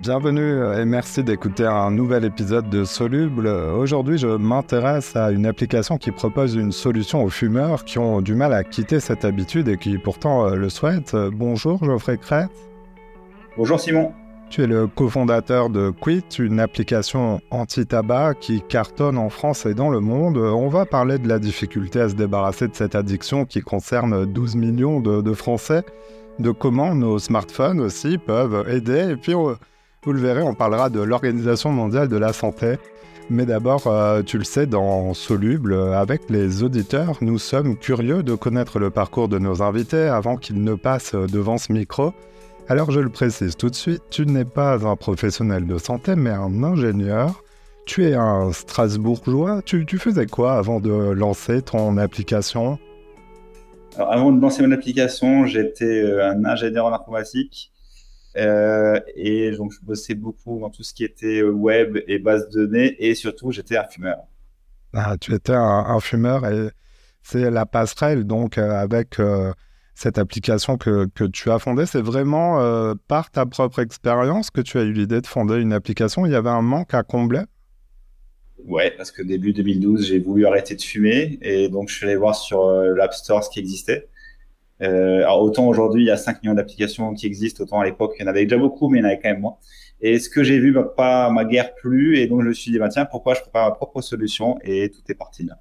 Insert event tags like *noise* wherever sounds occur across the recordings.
Bienvenue et merci d'écouter un nouvel épisode de Soluble. Aujourd'hui, je m'intéresse à une application qui propose une solution aux fumeurs qui ont du mal à quitter cette habitude et qui pourtant euh, le souhaitent. Bonjour Geoffrey Crête. Bonjour Simon. Tu es le cofondateur de Quit, une application anti-tabac qui cartonne en France et dans le monde. On va parler de la difficulté à se débarrasser de cette addiction qui concerne 12 millions de, de Français, de comment nos smartphones aussi peuvent aider. Et puis, vous le verrez, on parlera de l'Organisation mondiale de la santé. Mais d'abord, euh, tu le sais, dans Soluble, avec les auditeurs, nous sommes curieux de connaître le parcours de nos invités avant qu'ils ne passent devant ce micro. Alors je le précise tout de suite, tu n'es pas un professionnel de santé, mais un ingénieur. Tu es un Strasbourgeois. Tu, faisais quoi avant de lancer ton application? Avant de lancer mon application, j'étais euh, un ingénieur en informatique. Euh, et donc, je bossais beaucoup dans tout ce qui était euh, web et base de données. Et surtout, j'étais un fumeur. Ah, tu étais un, fumeur et c'est la passerelle donc euh, avec cette application que, que, tu as fondée. C'est vraiment par ta propre expérience que tu as eu l'idée de fonder une application. Il y avait un manque à combler? Ouais, parce que début 2012, j'ai voulu arrêter de fumer et donc je suis allé voir sur l'App Store ce qui existait. Euh, alors autant aujourd'hui il y a 5 millions d'applications qui existent, autant à l'époque il y en avait déjà beaucoup, mais il y en avait quand même moins. Et ce que j'ai vu m'a pas ma guerre plus, et donc je me suis dit bah tiens pourquoi je prépare ma propre solution et tout est parti là.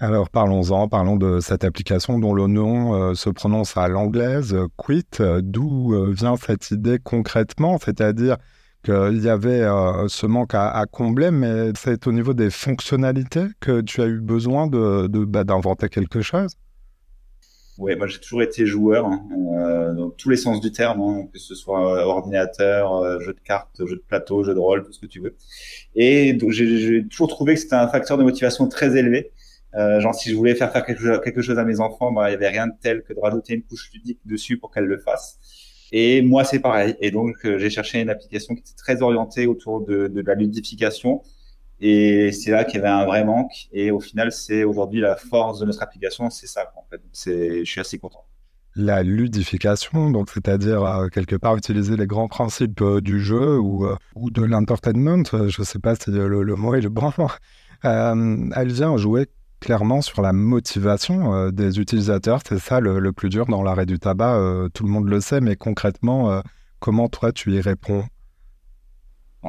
Alors parlons-en, parlons de cette application dont le nom euh, se prononce à l'anglaise, Quit. D'où euh, vient cette idée concrètement? C'est-à-dire qu'il y avait ce manque à, combler, mais c'est au niveau des fonctionnalités que tu as eu besoin de, bah, d'inventer quelque chose? Ouais, moi j'ai toujours été joueur hein, euh, dans tous les sens du terme, hein, que ce soit ordinateur, euh, jeu de cartes, jeu de plateau, jeu de rôle, tout ce que tu veux. Et donc j'ai toujours trouvé que c'était un facteur de motivation très élevé. Euh, genre si je voulais faire faire quelque chose, à mes enfants, bah, il y avait rien de tel que de rajouter une couche ludique dessus pour qu'elles le fassent. Et moi c'est pareil. Et donc euh, j'ai cherché une application qui était très orientée autour de, de la ludification et c'est là qu'il y avait un vrai manque. Et au final, c'est aujourd'hui la force de notre application, c'est ça. En fait. Je suis assez content. La ludification, donc c'est-à-dire euh, quelque part utiliser les grands principes euh, du jeu ou, euh, ou de l'entertainment, je ne sais pas si le, le, mot est le bon. elle vient jouer clairement sur la motivation des utilisateurs. C'est ça le, plus dur dans l'arrêt du tabac. tout le monde le sait, mais concrètement, comment toi tu y réponds?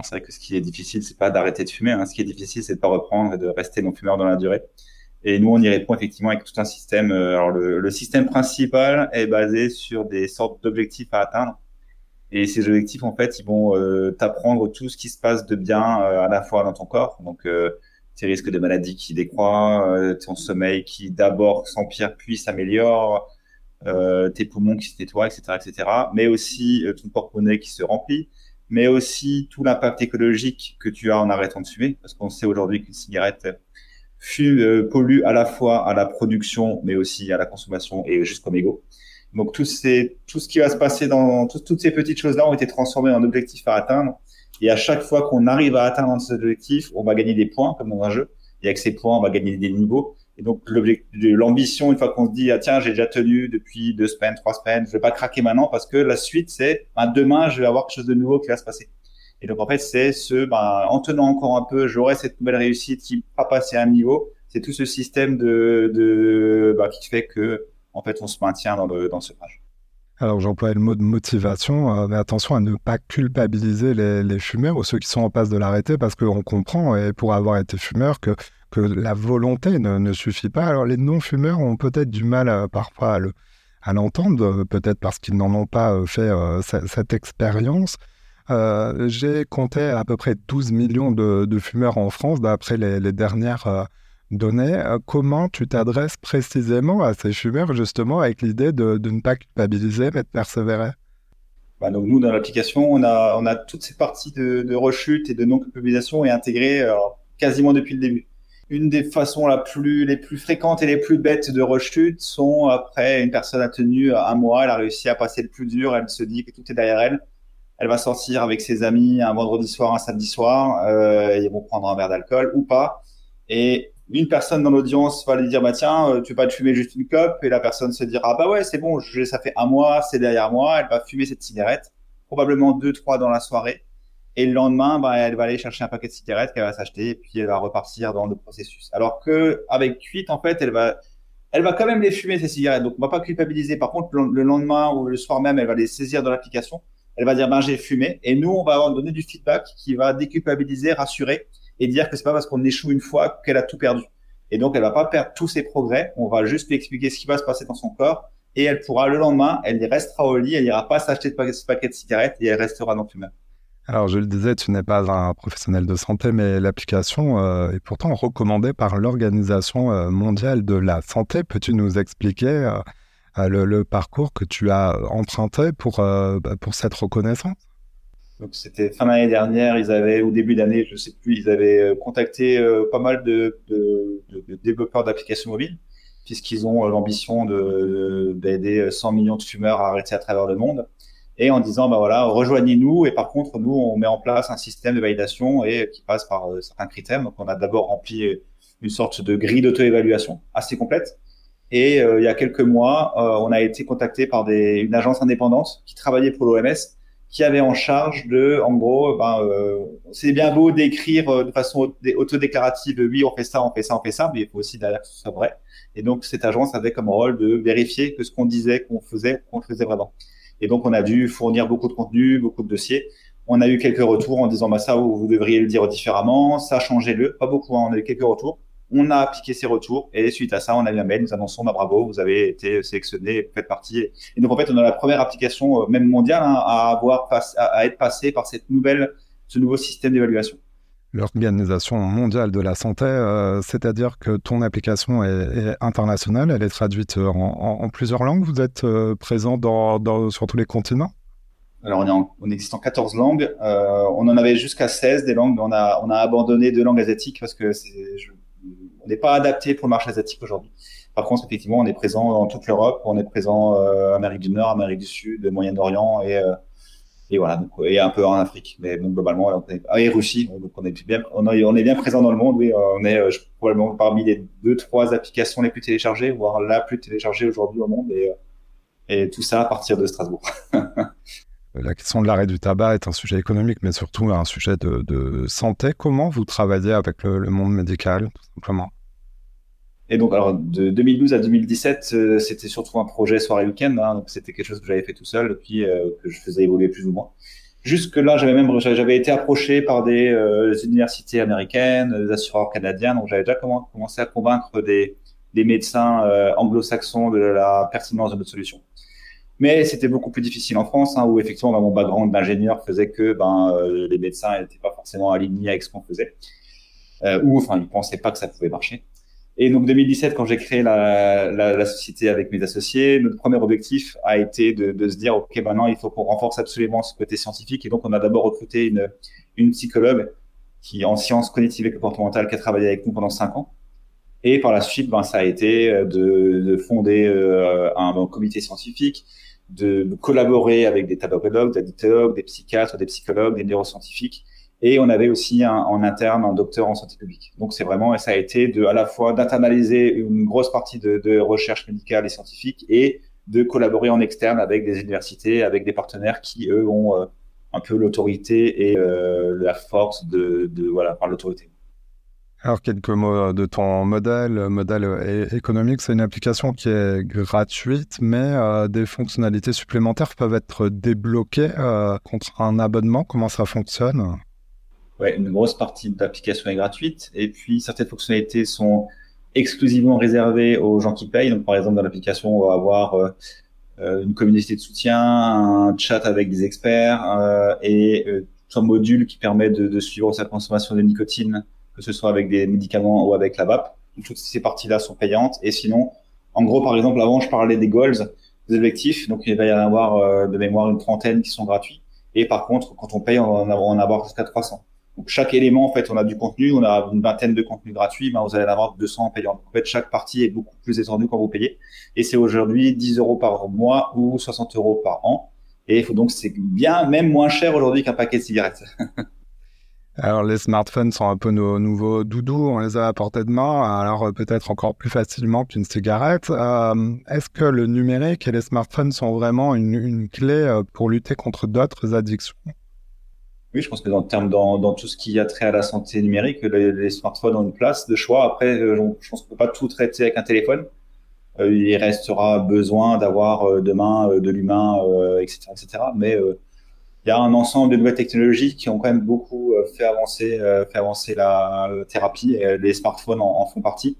C'est vrai que ce qui est difficile, c'est pas d'arrêter de fumer. Hein. Ce qui est difficile, c'est de pas reprendre et de rester non fumeur dans la durée. Et nous, on y répond effectivement avec tout un système. Euh, alors, le, le système principal est basé sur des sortes d'objectifs à atteindre. Et ces objectifs, en fait, ils vont euh, t'apprendre tout ce qui se passe de bien euh, à la fois dans ton corps. Donc, tes risques de maladie qui décroît, ton sommeil qui d'abord s'empire puis s'améliore, tes poumons qui se nettoient, etc., etc. Mais aussi ton porte-monnaie qui se remplit mais aussi tout l'impact écologique que tu as en arrêtant de fumer, parce qu'on sait aujourd'hui qu'une cigarette fume, euh, pollue à la fois à la production, mais aussi à la consommation et jusqu'au mégot. Donc tout, ces, tout ce qui va se passer dans toutes ces petites choses-là ont été transformées en objectifs à atteindre. Et à chaque fois qu'on arrive à atteindre ces objectifs, on va gagner des points, comme dans un jeu. Et avec ces points, on va gagner des niveaux. Et donc l'ambition, une fois qu'on se dit ah tiens j'ai déjà tenu depuis deux semaines, trois semaines, je vais pas craquer maintenant parce que la suite c'est ben, demain je vais avoir quelque chose de nouveau qui va se passer. Et donc en fait c'est ce ben, en tenant encore un peu, j'aurai cette nouvelle réussite qui va passer à un niveau. C'est tout ce système de, de ben, qui fait que en fait on se maintient dans le dans ce page. Alors j'emploie le mot de motivation, euh, mais attention à ne pas culpabiliser les fumeurs ou ceux qui sont en passe de l'arrêter parce qu'on comprend, et pour avoir été fumeur, que que la volonté ne, suffit pas. Alors les non-fumeurs ont peut-être du mal euh, parfois à l'entendre, euh, peut-être parce qu'ils n'en ont pas euh, fait cette, expérience. J'ai compté à peu près 12 millions de, fumeurs en France, d'après les, dernières données. comment tu t'adresses précisément à ces fumeurs, justement, avec l'idée de, ne pas culpabiliser, mais de persévérer? Bah, donc nous, dans l'application, on a, toutes ces parties de, rechute et de non-culpabilisation intégrées quasiment depuis le début une des façons la plus, les plus fréquentes et les plus bêtes de rechute sont après une personne a tenu un mois, elle a réussi à passer le plus dur, elle se dit que tout est derrière elle. Elle va sortir avec ses amis un vendredi soir, un samedi soir, euh, ils vont prendre un verre d'alcool ou pas. Et une personne dans l'audience va lui dire bah tiens, euh, tu vas pas te fumer juste une clope. Et la personne se dira ah bah ouais c'est bon, ça fait un mois, c'est derrière moi, elle va fumer cette cigarette, probablement deux trois dans la soirée et le lendemain, bah, elle va aller chercher un paquet de cigarettes qu'elle va s'acheter, et puis elle va repartir dans le processus. Alors que avec Quit, en fait, elle va, elle va quand même les fumer ces cigarettes. Donc on va pas culpabiliser. Par contre, le lendemain ou le soir même, elle va les saisir dans l'application. Elle va dire ben j'ai fumé, et nous on va avoir donner du feedback qui va déculpabiliser, rassurer et dire que c'est pas parce qu'on échoue une fois qu'elle a tout perdu. Et donc elle va pas perdre tous ses progrès. On va juste lui expliquer ce qui va se passer dans son corps et elle pourra le lendemain, elle restera au lit, elle ira pas s'acheter ce paquet de cigarettes et elle restera non fumeur. Alors, je le disais, tu n'es pas un professionnel de santé, mais l'application euh, est pourtant recommandée par l'Organisation euh, mondiale de la santé. Peux-tu nous expliquer euh, le, parcours que tu as emprunté pour, bah, pour cette reconnaissance? Donc c'était fin d'année dernière, ils avaient au début d'année, je sais plus, ils avaient contacté pas mal de, de, de développeurs d'applications mobiles puisqu'ils ont l'ambition d'aider 100 millions de fumeurs à arrêter à travers le monde et en disant bah voilà rejoignez-nous. Et par contre nous on met en place un système de validation et qui passe par euh, certains critères. Donc on a d'abord rempli euh, une sorte de grille d'auto-évaluation assez complète. Et euh, il y a quelques mois on a été contacté par des, une agence indépendante qui travaillait pour l'OMS qui avait en charge de en gros ben, c'est bien beau d'écrire de façon autodéclarative oui on fait ça on fait ça on fait ça mais il faut aussi derrière que ce soit vrai. Et donc cette agence avait comme rôle de vérifier que ce qu'on disait qu'on faisait qu'on faisait vraiment et donc, on a dû fournir beaucoup de contenu, beaucoup de dossiers. On a eu quelques retours en disant, bah, ça, vous devriez le dire différemment, ça, changez-le. Pas beaucoup, hein. on a eu quelques retours. On a appliqué ces retours et suite à ça, on a eu un mail, nous annonçons, bah, bravo, vous avez été sélectionné, faites partie. Et donc, en fait, on a la première application, euh, même mondiale, hein, à avoir, à être passé par cette nouvelle, ce nouveau système d'évaluation l'Organisation mondiale de la santé, euh, c'est-à-dire que ton application est, internationale, elle est traduite en, plusieurs langues. Vous êtes euh, présent sur tous les continents? Alors, on, existe en 14 langues. Euh, on en avait jusqu'à 16 des langues, mais on a, on a abandonné deux langues asiatiques parce que on n'est pas adapté pour le marché asiatique aujourd'hui. Par contre, effectivement, on est présent dans toute l'Europe, on est présent en Amérique du Nord, Amérique du Sud, Moyen-Orient et et voilà, donc, et un peu en Afrique. Mais globalement, on est, ah, et Russie, donc on est bien, on est, bien présent dans le monde. Oui, on est euh, probablement parmi les deux, trois applications les plus téléchargées, voire la plus téléchargée aujourd'hui au monde. Et, euh, tout ça à partir de Strasbourg. *laughs* La question de l'arrêt du tabac est un sujet économique, mais surtout un sujet de, de santé. Comment vous travaillez avec le, le monde médical, tout simplement? Et donc, alors, de 2012 à 2017, euh, c'était surtout un projet soirée week-end. Hein, donc, c'était quelque chose que j'avais fait tout seul, et puis euh, que je faisais évoluer plus ou moins. Jusque là, j'avais même j'avais été approché par des euh, universités américaines, des assureurs canadiens. Donc, j'avais déjà commencé à convaincre des, des médecins anglo-saxons de la pertinence de notre solution. Mais c'était beaucoup plus difficile en France, hein, où effectivement, bah, mon background d'ingénieur faisait que ben, les médecins n'étaient pas forcément alignés avec ce qu'on faisait, ou enfin, ils pensaient pas que ça pouvait marcher. Et donc 2017, quand j'ai créé la, la, la, société avec mes associés, notre premier objectif a été de, de se dire, OK, maintenant, il faut qu'on renforce absolument ce côté scientifique. Et donc, on a d'abord recruté une, une psychologue qui, en sciences cognitives et comportementales, qui a travaillé avec nous pendant cinq ans. Et par la suite, ben, ça a été de, de fonder euh, un, un, comité scientifique, de collaborer avec des tabacologues, des addictologues, des psychiatres, des psychologues, des neuroscientifiques et on avait aussi en interne un docteur en santé publique. Donc c'est vraiment, ça a été à la fois d'internaliser une grosse partie de, recherche médicale et scientifique et de collaborer en externe avec des universités, avec des partenaires qui, eux, ont euh, un peu l'autorité et euh, la force de, voilà, par l'autorité. Alors, quelques mots de ton modèle. Modèle économique, c'est une application qui est gratuite, mais euh, des fonctionnalités supplémentaires peuvent être débloquées euh, contre un abonnement. Comment ça fonctionne? Ouais, une grosse partie de l'application est gratuite. Et puis, certaines fonctionnalités sont exclusivement réservées aux gens qui payent. Donc, par exemple, dans l'application, on va avoir euh, euh, une communauté de soutien, un chat avec des experts euh, et euh, un module qui permet de, de, suivre sa consommation de nicotine, que ce soit avec des médicaments ou avec la vape. Donc, toutes ces parties-là sont payantes. Et sinon, en gros, par exemple, avant, je parlais des goals, des objectifs. Donc, il va y en avoir de mémoire une trentaine qui sont gratuits. Et par contre, quand on paye, on va en avoir jusqu'à 300. Chaque élément, en fait, on a du contenu, on a une vingtaine de contenus gratuits, ben, vous allez en avoir 200 en payant. En fait, chaque partie est beaucoup plus étendue quand vous payez. Et c'est aujourd'hui 10 euros par mois ou 60 euros par an. Et donc c'est bien, même moins cher aujourd'hui qu'un paquet de cigarettes. *laughs* Alors les smartphones sont un peu nos nouveaux doudous, on les a à portée de main, alors euh, peut-être encore plus facilement qu'une cigarette. Euh, Est-ce que le numérique et les smartphones sont vraiment une, une clé euh, pour lutter contre d'autres addictions? Oui, je pense que dans, termes, dans, dans tout ce qui a trait à la santé numérique, les, smartphones ont une place de choix. Après, je pense qu'on peut pas tout traiter avec un téléphone. il restera besoin d'avoir demain de l'humain, etc., etc. Mais il y a un ensemble de nouvelles technologies qui ont quand même beaucoup fait avancer, fait avancer la thérapie. Et les smartphones en font partie.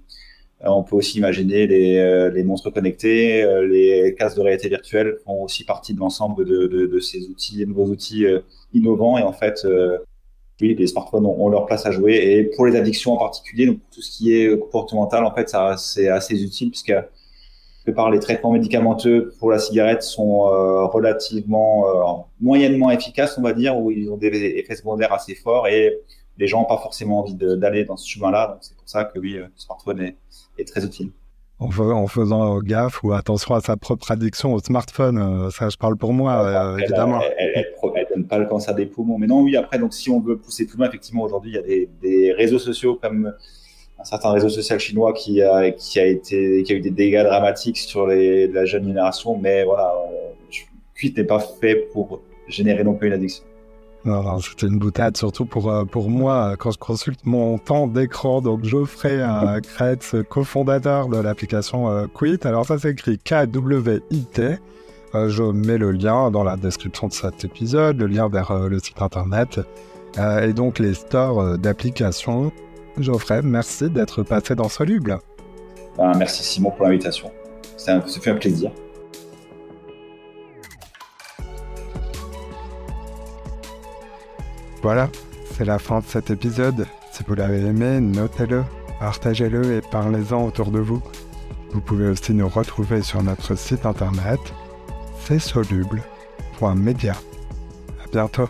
Euh, on peut aussi imaginer les, euh, les monstres connectés, euh, les casques de réalité virtuelle font aussi partie de l'ensemble de, de, de, ces outils, nouveaux outils innovants. Et en fait, oui, les smartphones ont, leur place à jouer. Et pour les addictions en particulier, donc tout ce qui est comportemental, en fait, c'est assez utile puisque que par les traitements médicamenteux pour la cigarette sont relativement moyennement efficaces, on va dire, où ils ont des effets secondaires assez forts et les gens n'ont pas forcément envie d'aller dans ce chemin-là. Donc c'est pour ça que oui, le smartphone est, est très utile. En, faisant gaffe ou attention à sa propre addiction au smartphone, euh, ça je parle pour moi, euh, évidemment. Elle, ne donne pas le cancer des poumons, mais non, oui, après, donc si on veut pousser plus loin, effectivement, aujourd'hui, il y a des, réseaux sociaux comme un certain réseau social chinois qui a, qui a, été, qui a eu des dégâts dramatiques sur les, la jeune génération, mais voilà, Quit n'est pas fait pour générer non plus une addiction. Non, c'était une boutade, surtout pour, euh, pour moi, quand je consulte mon temps d'écran. Donc, Geoffrey euh, *laughs* Kretz, cofondateur de l'application euh, Quit. Alors, ça s'écrit K-W-I-T. je mets le lien dans la description de cet épisode, le lien vers le site internet et donc les stores d'applications. Geoffrey, merci d'être passé dans Soluble. Ben, merci Simon pour l'invitation. Ça fait un plaisir. Voilà, c'est la fin de cet épisode. Si vous l'avez aimé, notez-le, partagez-le et parlez-en autour de vous. Vous pouvez aussi nous retrouver sur notre site internet, c'est soluble.media. À bientôt.